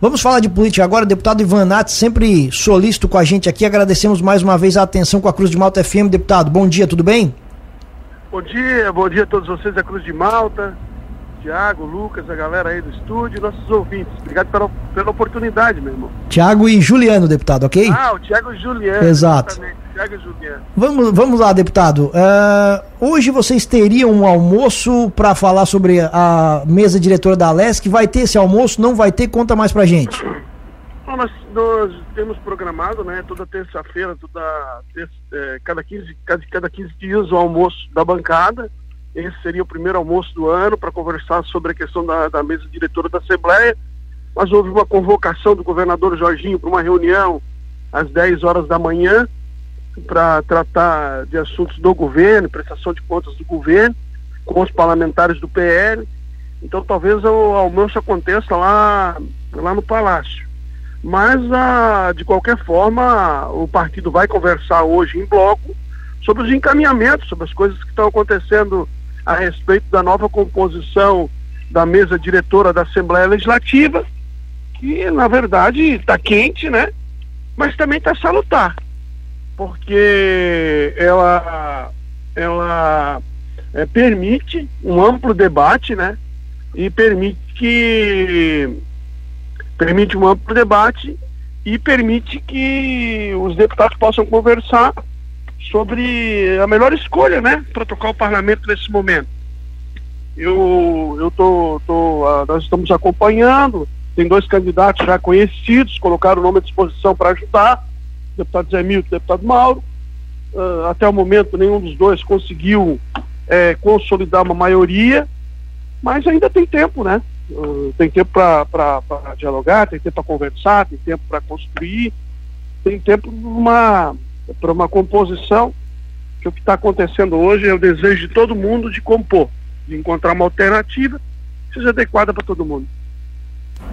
Vamos falar de política agora. Deputado Ivan Nath, sempre solícito com a gente aqui. Agradecemos mais uma vez a atenção com a Cruz de Malta FM. Deputado, bom dia, tudo bem? Bom dia, bom dia a todos vocês da Cruz de Malta, Tiago, Lucas, a galera aí do estúdio, nossos ouvintes. Obrigado pela, pela oportunidade, meu irmão. Tiago e Juliano, deputado, ok? Ah, o Tiago e Juliano. Exato. Exatamente, Juliano. Vamos, vamos lá, deputado. Uh, hoje vocês teriam um almoço para falar sobre a mesa diretora da Alesc. Vai ter esse almoço? Não vai ter? Conta mais pra gente. Bom, nós, nós temos programado, né, toda terça-feira, toda terça, é, cada, 15, cada, cada 15 dias o almoço da bancada. Esse seria o primeiro almoço do ano para conversar sobre a questão da, da mesa diretora da Assembleia. Mas houve uma convocação do governador Jorginho para uma reunião às 10 horas da manhã para tratar de assuntos do governo, prestação de contas do governo, com os parlamentares do PL. Então talvez o almoço aconteça lá, lá no Palácio. Mas, ah, de qualquer forma, o partido vai conversar hoje em bloco sobre os encaminhamentos, sobre as coisas que estão acontecendo a respeito da nova composição da mesa diretora da Assembleia Legislativa, que na verdade está quente, né? Mas também está salutar, porque ela, ela é, permite um amplo debate, né? E permite que permite um amplo debate e permite que os deputados possam conversar sobre a melhor escolha, né, para tocar o parlamento nesse momento. Eu, eu tô, tô uh, nós estamos acompanhando, tem dois candidatos já conhecidos, colocaram o nome à disposição para ajudar, deputado Zé Milton deputado Mauro. Uh, até o momento nenhum dos dois conseguiu é, consolidar uma maioria, mas ainda tem tempo, né? Uh, tem tempo para dialogar, tem tempo para conversar, tem tempo para construir, tem tempo para uma composição, que o que está acontecendo hoje é o desejo de todo mundo de compor, de encontrar uma alternativa que seja adequada para todo mundo.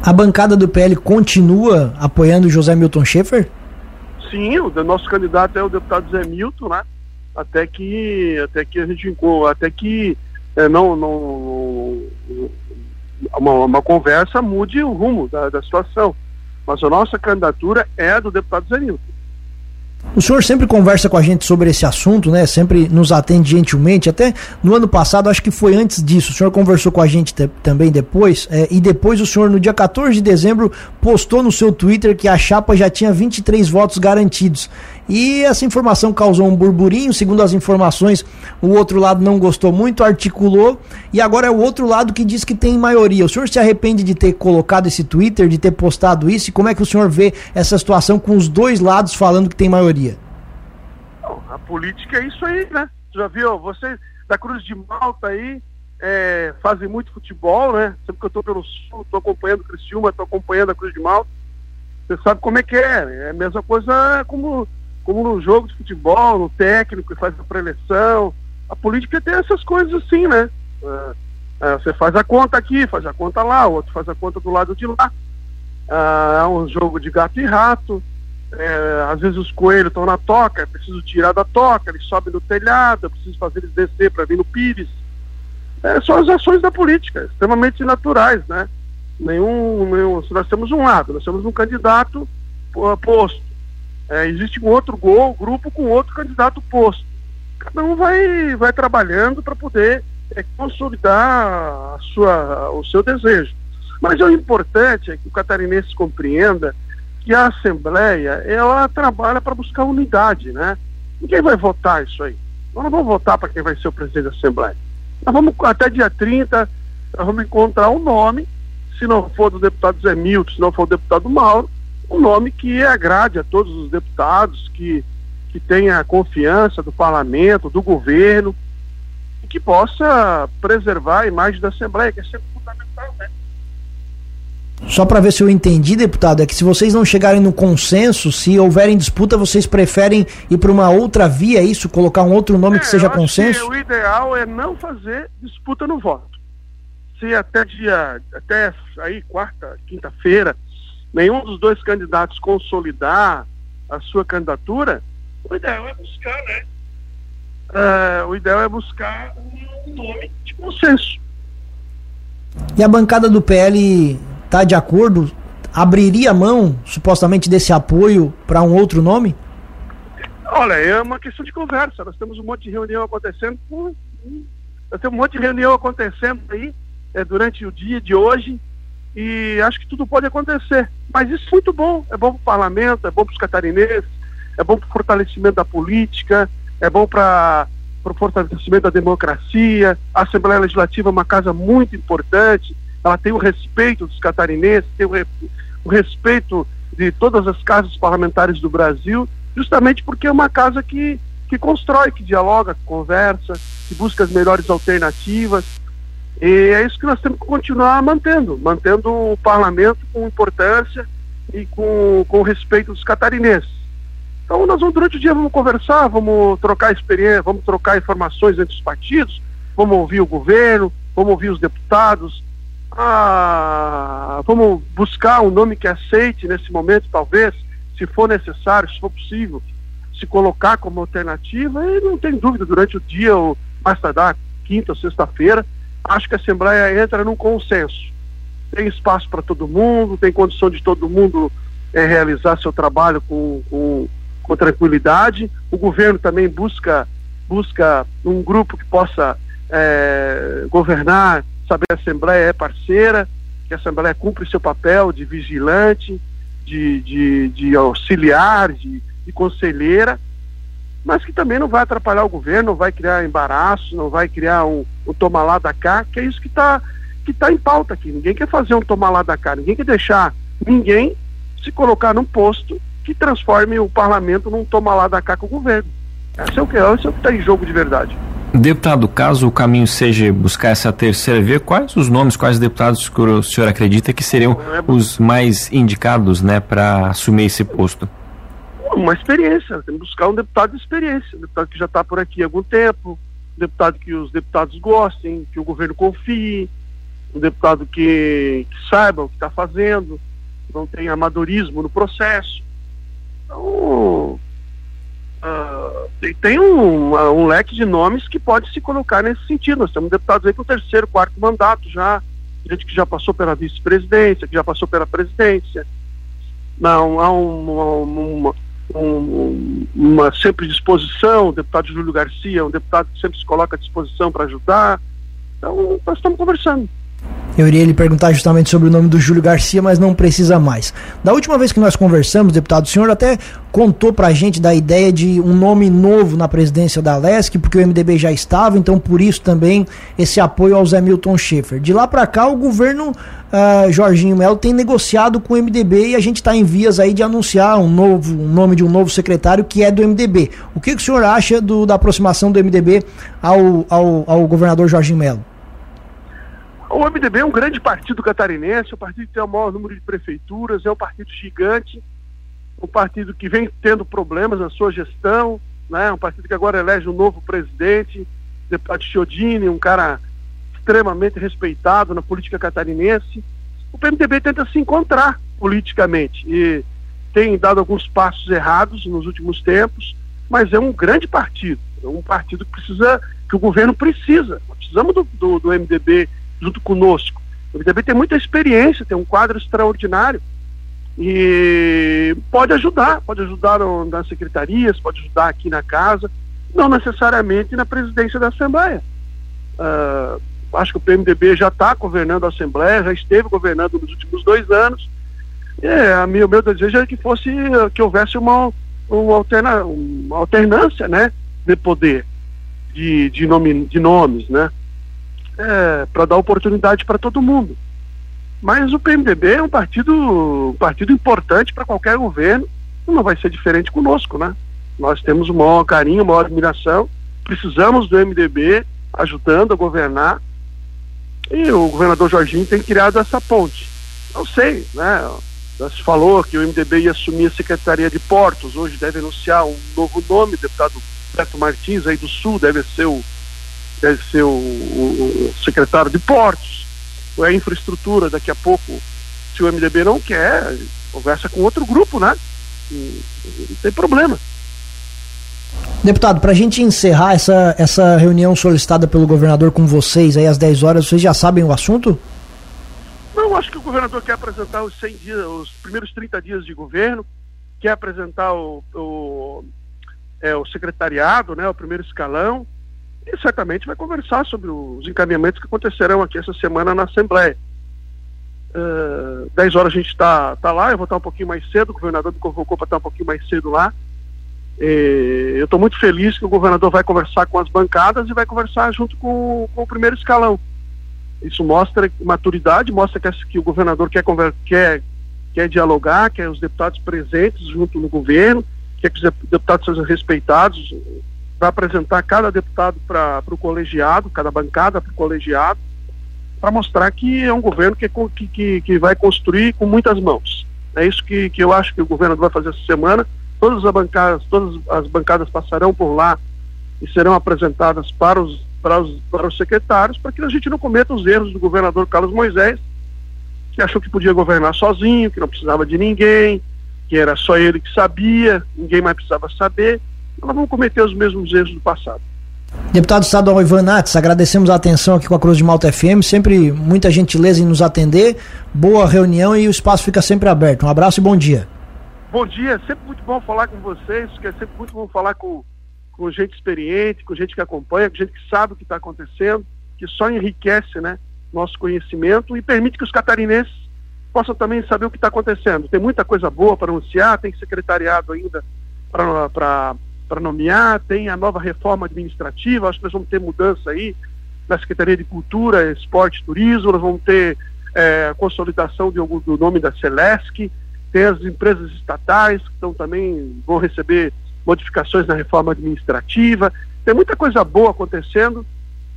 A bancada do PL continua apoiando José Milton Schaefer? Sim, o nosso candidato é o deputado Zé Milton, né? Até que, até que a gente até que é, não, não uma, uma conversa mude o rumo da, da situação. Mas a nossa candidatura é a do deputado Zenilton. O senhor sempre conversa com a gente sobre esse assunto, né? Sempre nos atende gentilmente. Até no ano passado, acho que foi antes disso, o senhor conversou com a gente também depois. É, e depois o senhor, no dia 14 de dezembro, postou no seu Twitter que a chapa já tinha 23 votos garantidos. E essa informação causou um burburinho. Segundo as informações, o outro lado não gostou muito, articulou. E agora é o outro lado que diz que tem maioria. O senhor se arrepende de ter colocado esse Twitter, de ter postado isso? E como é que o senhor vê essa situação com os dois lados falando que tem maioria? a política é isso aí, né? Já viu? Você da Cruz de Malta aí é, fazem muito futebol, né? Sempre que eu estou pelo sul, estou acompanhando o Criciúma, estou acompanhando a Cruz de Malta. Você sabe como é que é. É a mesma coisa como, como no jogo de futebol, no técnico que faz a preleção. A política tem essas coisas assim, né? É, é, você faz a conta aqui, faz a conta lá, o outro faz a conta do lado de lá. Ah, é um jogo de gato e rato. Às vezes os coelhos estão na toca, é preciso tirar da toca, eles sobem no telhado, é preciso fazer eles descer para vir no pires. São as ações da política, extremamente naturais, né? Nenhum, nenhum, nós temos um lado, nós temos um candidato posto. É, existe um outro gol, grupo com outro candidato posto. Cada um vai, vai trabalhando para poder é, consolidar sua, o seu desejo. Mas o importante é que o catarinense compreenda que a Assembleia, ela trabalha para buscar unidade, né? Ninguém vai votar isso aí. Nós não vamos votar para quem vai ser o presidente da Assembleia. Nós vamos, até dia 30, nós vamos encontrar um nome, se não for do deputado Zé Milton, se não for do deputado Mauro, um nome que agrade a todos os deputados, que, que tenha a confiança do parlamento, do governo, e que possa preservar a imagem da Assembleia, que é sempre fundamental, né? Só para ver se eu entendi, deputado, é que se vocês não chegarem no consenso, se houverem disputa, vocês preferem ir para uma outra via, é isso? Colocar um outro nome é, que seja consenso? Que o ideal é não fazer disputa no voto. Se até dia, até aí quarta, quinta-feira, nenhum dos dois candidatos consolidar a sua candidatura, o ideal é buscar, né? Uh, o ideal é buscar um nome de consenso. E a bancada do PL está de acordo, abriria mão, supostamente, desse apoio para um outro nome? Olha, é uma questão de conversa. Nós temos um monte de reunião acontecendo. Nós temos um monte de reunião acontecendo aí é, durante o dia de hoje e acho que tudo pode acontecer. Mas isso é muito bom. É bom para o parlamento, é bom para os catarinenses, é bom para o fortalecimento da política, é bom para o fortalecimento da democracia. A Assembleia Legislativa é uma casa muito importante, ela tem o respeito dos catarinenses, tem o, re, o respeito de todas as casas parlamentares do Brasil, justamente porque é uma casa que, que constrói, que dialoga, que conversa, que busca as melhores alternativas. E é isso que nós temos que continuar mantendo, mantendo o parlamento com importância e com, com respeito dos catarinenses. Então nós vamos durante o dia vamos conversar, vamos trocar experiência, vamos trocar informações entre os partidos, vamos ouvir o governo, vamos ouvir os deputados, ah, vamos buscar um nome que aceite nesse momento, talvez, se for necessário, se for possível, se colocar como alternativa, e não tem dúvida, durante o dia, ou mais tardar, quinta ou sexta-feira, acho que a Assembleia entra num consenso. Tem espaço para todo mundo, tem condição de todo mundo é, realizar seu trabalho com, com, com, tranquilidade. O governo também busca, busca um grupo que possa é, governar, saber que a Assembleia é parceira, que a Assembleia cumpre seu papel de vigilante, de, de, de auxiliar, de, de conselheira, mas que também não vai atrapalhar o governo, não vai criar embaraço, não vai criar um, um tomar lá da cá, que é isso que está que tá em pauta aqui. Ninguém quer fazer um tomar lá da cá, ninguém quer deixar ninguém se colocar num posto que transforme o parlamento num tomar lá da cá com o governo. Esse é o que é, esse é o que está em jogo de verdade. Deputado, caso o caminho seja buscar essa terceira via, quais os nomes, quais deputados que o senhor acredita que seriam é os mais indicados né, para assumir esse posto? Uma experiência, tem que buscar um deputado de experiência, um deputado que já está por aqui há algum tempo, um deputado que os deputados gostem, que o governo confie, um deputado que, que saiba o que está fazendo, não tem amadorismo no processo. Então, uh, tem um, uh, um, leque de nomes que pode se colocar nesse sentido. Nós temos deputados aí com o terceiro, quarto mandato já, gente que já passou pela vice-presidência, que já passou pela presidência. Não, há uma, uma, um, uma sempre disposição, o deputado Júlio Garcia, um deputado que sempre se coloca à disposição para ajudar. Então, nós estamos conversando. Eu iria lhe perguntar justamente sobre o nome do Júlio Garcia, mas não precisa mais. Da última vez que nós conversamos, deputado, o senhor até contou pra gente da ideia de um nome novo na presidência da LESC, porque o MDB já estava, então por isso também esse apoio ao Zé Milton Schaefer. De lá para cá, o governo uh, Jorginho Melo tem negociado com o MDB e a gente está em vias aí de anunciar um novo um nome de um novo secretário que é do MDB. O que, que o senhor acha do, da aproximação do MDB ao, ao, ao governador Jorginho Melo? O MDB é um grande partido catarinense, é um partido que tem o maior número de prefeituras, é um partido gigante, um partido que vem tendo problemas na sua gestão, né? um partido que agora elege um novo presidente, deputado Chiodini, um cara extremamente respeitado na política catarinense. O PMDB tenta se encontrar politicamente e tem dado alguns passos errados nos últimos tempos, mas é um grande partido, é um partido que precisa, que o governo precisa. Precisamos do, do, do MDB junto conosco. O MDB tem muita experiência, tem um quadro extraordinário e pode ajudar, pode ajudar nas secretarias, pode ajudar aqui na casa, não necessariamente na presidência da Assembleia. Uh, acho que o PMDB já está governando a Assembleia, já esteve governando nos últimos dois anos. É, o meu desejo é que fosse que houvesse uma, uma, alterna, uma alternância, né, de poder, de, de, nome, de nomes, né é, para dar oportunidade para todo mundo. Mas o PMDB é um partido, um partido importante para qualquer governo, não vai ser diferente conosco, né? Nós temos o maior carinho, a maior admiração, precisamos do MDB ajudando a governar e o governador Jorginho tem criado essa ponte. Não sei, né? Já se falou que o MDB ia assumir a Secretaria de Portos, hoje deve anunciar um novo nome, deputado Beto Martins aí do Sul, deve ser o deve ser o, o, o secretário de portos, a infraestrutura, daqui a pouco, se o MDB não quer, conversa com outro grupo, né? Não tem problema. Deputado, para a gente encerrar essa, essa reunião solicitada pelo governador com vocês aí às 10 horas, vocês já sabem o assunto? Não, acho que o governador quer apresentar os 100 dias, os primeiros 30 dias de governo, quer apresentar o, o, é, o secretariado, né, o primeiro escalão, e certamente vai conversar sobre os encaminhamentos que acontecerão aqui essa semana na Assembleia. Uh, 10 horas a gente está tá lá, eu vou estar um pouquinho mais cedo, o governador me convocou para estar um pouquinho mais cedo lá. E eu estou muito feliz que o governador vai conversar com as bancadas e vai conversar junto com, com o primeiro escalão. Isso mostra maturidade, mostra que, que o governador quer, quer, quer dialogar, quer os deputados presentes junto no governo, quer que os deputados sejam respeitados, vai apresentar cada deputado para o colegiado, cada bancada para o colegiado, para mostrar que é um governo que, que, que vai construir com muitas mãos. É isso que, que eu acho que o governo vai fazer essa semana. Todas as bancadas, todas as bancadas passarão por lá e serão apresentadas para os, para os, para os secretários, para que a gente não cometa os erros do governador Carlos Moisés, que achou que podia governar sozinho, que não precisava de ninguém, que era só ele que sabia, ninguém mais precisava saber. Nós vamos cometer os mesmos erros do passado. Deputado estadual Ivan Nates, agradecemos a atenção aqui com a Cruz de Malta FM, sempre muita gentileza em nos atender, boa reunião e o espaço fica sempre aberto. Um abraço e bom dia. Bom dia, é sempre muito bom falar com vocês, que é sempre muito bom falar com, com gente experiente, com gente que acompanha, com gente que sabe o que está acontecendo, que só enriquece né, nosso conhecimento e permite que os catarinenses possam também saber o que está acontecendo. Tem muita coisa boa para anunciar, tem secretariado ainda para para nomear, tem a nova reforma administrativa, acho que nós vamos ter mudança aí na Secretaria de Cultura, Esporte e Turismo, nós vamos ter é, consolidação de, do nome da Celesc, tem as empresas estatais que estão também vão receber modificações na reforma administrativa, tem muita coisa boa acontecendo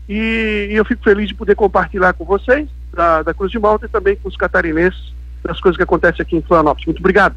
e, e eu fico feliz de poder compartilhar com vocês da, da Cruz de Malta e também com os catarinenses das coisas que acontecem aqui em Florianópolis. Muito obrigado.